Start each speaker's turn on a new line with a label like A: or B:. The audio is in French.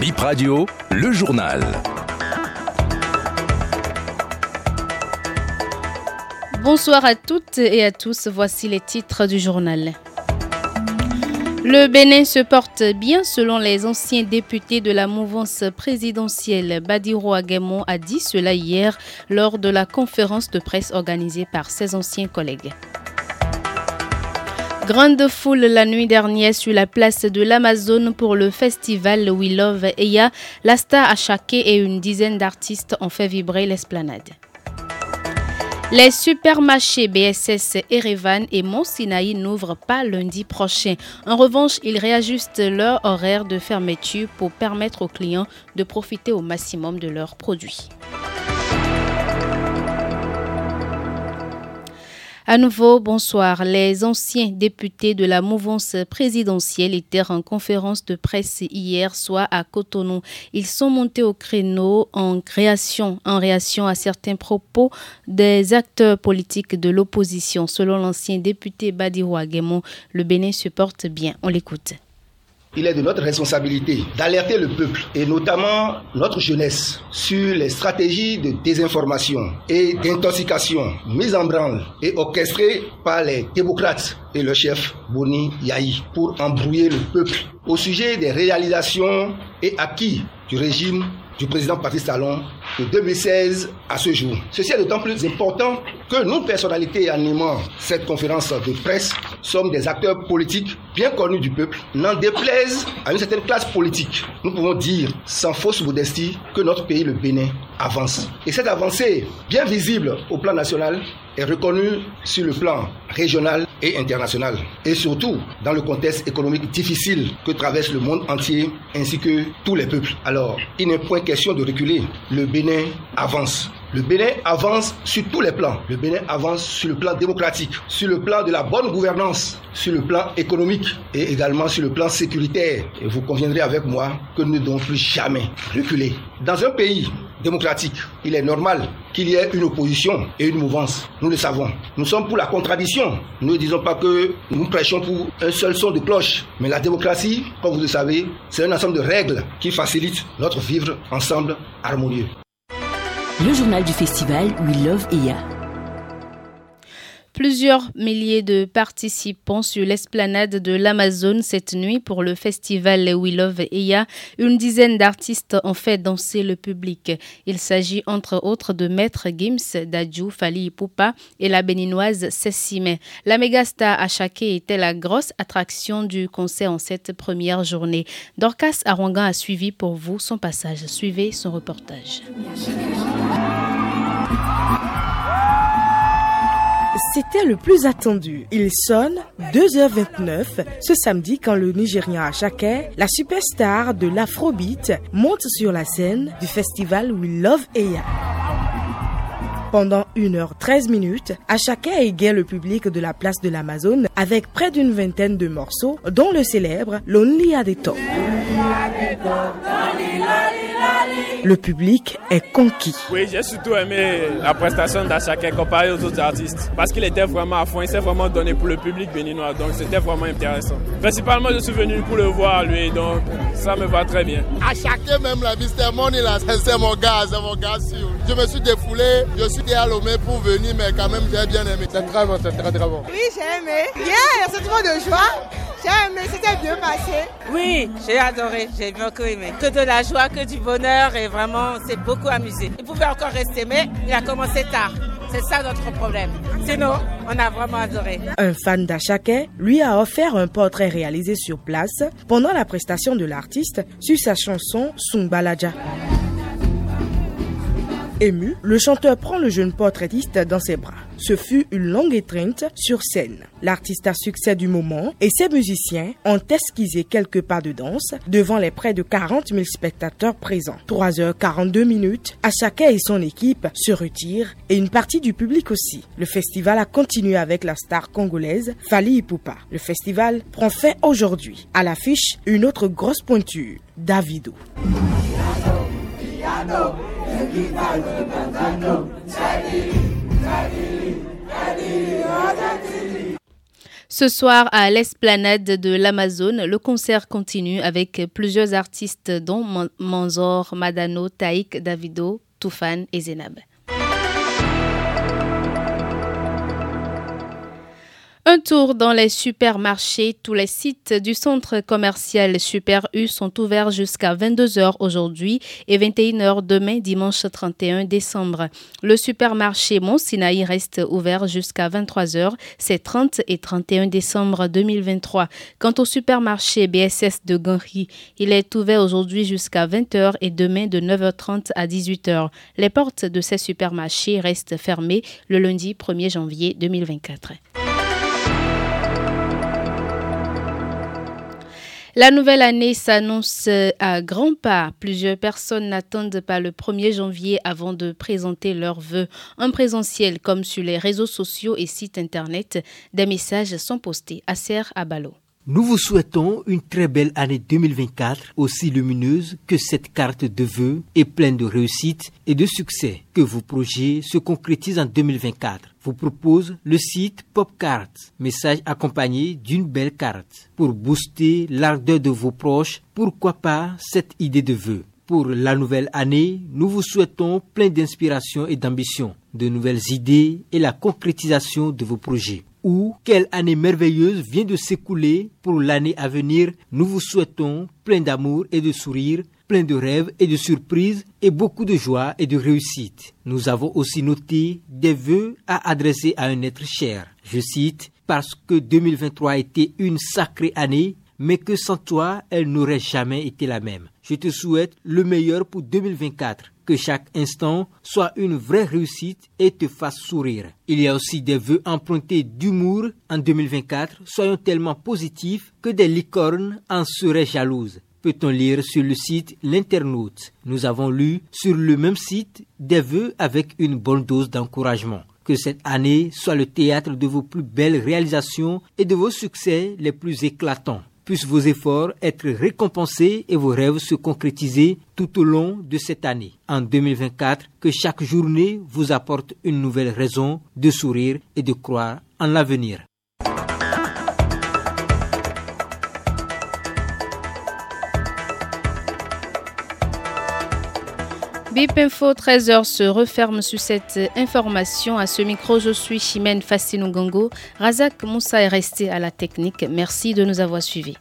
A: Bip Radio, le journal.
B: Bonsoir à toutes et à tous, voici les titres du journal. Le Bénin se porte bien selon les anciens députés de la mouvance présidentielle. Badiro Aguemon a dit cela hier lors de la conférence de presse organisée par ses anciens collègues. Grande foule la nuit dernière sur la place de l'Amazone pour le festival We Love Eya. La star Achake et une dizaine d'artistes ont fait vibrer l'esplanade. Les supermarchés BSS Erevan et Mont Sinaï n'ouvrent pas lundi prochain. En revanche, ils réajustent leur horaire de fermeture pour permettre aux clients de profiter au maximum de leurs produits. À nouveau, bonsoir. Les anciens députés de la mouvance présidentielle étaient en conférence de presse hier soir à Cotonou. Ils sont montés au créneau en création, en réaction à certains propos des acteurs politiques de l'opposition. Selon l'ancien député Badirou Aguemon, le Bénin se porte bien. On l'écoute.
C: Il est de notre responsabilité d'alerter le peuple et notamment notre jeunesse sur les stratégies de désinformation et d'intoxication mises en branle et orchestrées par les démocrates et le chef Boni Yahi pour embrouiller le peuple au sujet des réalisations et acquis du régime du président Patrice Talon de 2016 à ce jour. Ceci est d'autant plus important que nous, personnalités animant cette conférence de presse, sommes des acteurs politiques bien connus du peuple, n'en déplaise à une certaine classe politique. Nous pouvons dire sans fausse modestie que notre pays, le Bénin, avance. Et cette avancée, bien visible au plan national, est reconnue sur le plan régional et international. Et surtout dans le contexte économique difficile que traverse le monde entier ainsi que tous les peuples. Alors, il n'est point question de reculer. Le Bénin avance. Le Bénin avance sur tous les plans. Le Bénin avance sur le plan démocratique, sur le plan de la bonne gouvernance, sur le plan économique et également sur le plan sécuritaire. Et vous conviendrez avec moi que nous ne devons plus jamais reculer. Dans un pays démocratique, il est normal qu'il y ait une opposition et une mouvance. Nous le savons. Nous sommes pour la contradiction. Nous ne disons pas que nous prêchons pour un seul son de cloche. Mais la démocratie, comme vous le savez, c'est un ensemble de règles qui facilitent notre vivre ensemble harmonieux.
D: Le journal du festival We Love EA.
B: Plusieurs milliers de participants sur l'esplanade de l'Amazone cette nuit pour le festival We Love Eya. Une dizaine d'artistes ont fait danser le public. Il s'agit entre autres de Maître Gims, Dadju, Fali Poupa et la béninoise Sessime. La mégastar Achake était la grosse attraction du concert en cette première journée. Dorcas Arwangan a suivi pour vous son passage. Suivez son reportage.
E: C'était le plus attendu. Il sonne 2h29 ce samedi quand le Nigérian Achake, la superstar de l'Afrobeat, monte sur la scène du festival We Love Eya. Pendant 1h13 minutes, Achake égaye le public de la place de l'Amazone avec près d'une vingtaine de morceaux, dont le célèbre Lonely the Top. Le public est conquis.
F: Oui, j'ai surtout aimé la prestation d'Achake comparée aux autres artistes parce qu'il était vraiment à fond, il s'est vraiment donné pour le public béninois, donc c'était vraiment intéressant. Principalement, je suis venu pour le voir lui, donc ça me va très bien.
G: Achake même la Mr. Money là, c'est mon gars, c'est mon gars sûr. Je me suis défoulé, je suis à Lomé pour venir, mais quand même j'ai bien aimé. C'est très bon, c'est très très bon.
H: Oui, j'ai aimé. Yeah, c'est trop de joie. J'ai aimé, c'était bien passé.
I: Oui, j'ai adoré, j'ai beaucoup aimé. Que de la joie, que du bonheur et vraiment, c'est beaucoup amusé. Il pouvait encore rester, mais il a commencé tard. C'est ça notre problème. Sinon, on a vraiment adoré.
E: Un fan d'Achake lui a offert un portrait réalisé sur place pendant la prestation de l'artiste sur sa chanson Sungbaladja. Ému, le chanteur prend le jeune portraitiste dans ses bras. Ce fut une longue étreinte sur scène. L'artiste à succès du moment et ses musiciens ont esquissé quelques pas de danse devant les près de 40 000 spectateurs présents. 3h42 minutes, Achaka et son équipe se retirent et une partie du public aussi. Le festival a continué avec la star congolaise Fali Ipupa. Le festival prend fin aujourd'hui. À l'affiche, une autre grosse pointure, Davido.
B: Ce soir, à l'esplanade de l'Amazone, le concert continue avec plusieurs artistes dont Manzor, Madano, Taïk, Davido, Toufan et Zenab. Un tour dans les supermarchés. Tous les sites du centre commercial Super U sont ouverts jusqu'à 22h aujourd'hui et 21h demain, dimanche 31 décembre. Le supermarché Mont Sinaï reste ouvert jusqu'à 23h. C'est 30 et 31 décembre 2023. Quant au supermarché BSS de Ganri, il est ouvert aujourd'hui jusqu'à 20h et demain de 9h30 à 18h. Les portes de ces supermarchés restent fermées le lundi 1er janvier 2024. La nouvelle année s'annonce à grands pas. Plusieurs personnes n'attendent pas le 1er janvier avant de présenter leurs vœux en présentiel comme sur les réseaux sociaux et sites internet. Des messages sont postés à Serre à Ballot.
J: Nous vous souhaitons une très belle année 2024, aussi lumineuse que cette carte de vœux et pleine de réussite et de succès. Que vos projets se concrétisent en 2024. Vous propose le site PopCart, message accompagné d'une belle carte. Pour booster l'ardeur de vos proches, pourquoi pas cette idée de vœux? Pour la nouvelle année, nous vous souhaitons plein d'inspiration et d'ambition, de nouvelles idées et la concrétisation de vos projets ou quelle année merveilleuse vient de s'écouler pour l'année à venir. Nous vous souhaitons plein d'amour et de sourires, plein de rêves et de surprises et beaucoup de joie et de réussite. Nous avons aussi noté des vœux à adresser à un être cher. Je cite, parce que 2023 a été une sacrée année, mais que sans toi, elle n'aurait jamais été la même. Je te souhaite le meilleur pour 2024 que chaque instant soit une vraie réussite et te fasse sourire. Il y a aussi des vœux empruntés d'humour en 2024. Soyons tellement positifs que des licornes en seraient jalouses. Peut-on lire sur le site L'internaute? Nous avons lu sur le même site des vœux avec une bonne dose d'encouragement. Que cette année soit le théâtre de vos plus belles réalisations et de vos succès les plus éclatants puissent vos efforts être récompensés et vos rêves se concrétiser tout au long de cette année. En 2024, que chaque journée vous apporte une nouvelle raison de sourire et de croire en l'avenir.
B: BIP Info 13h se referme sur cette information. À ce micro, je suis Chimène Fassinou Gango. Razak Moussa est resté à la technique. Merci de nous avoir suivis.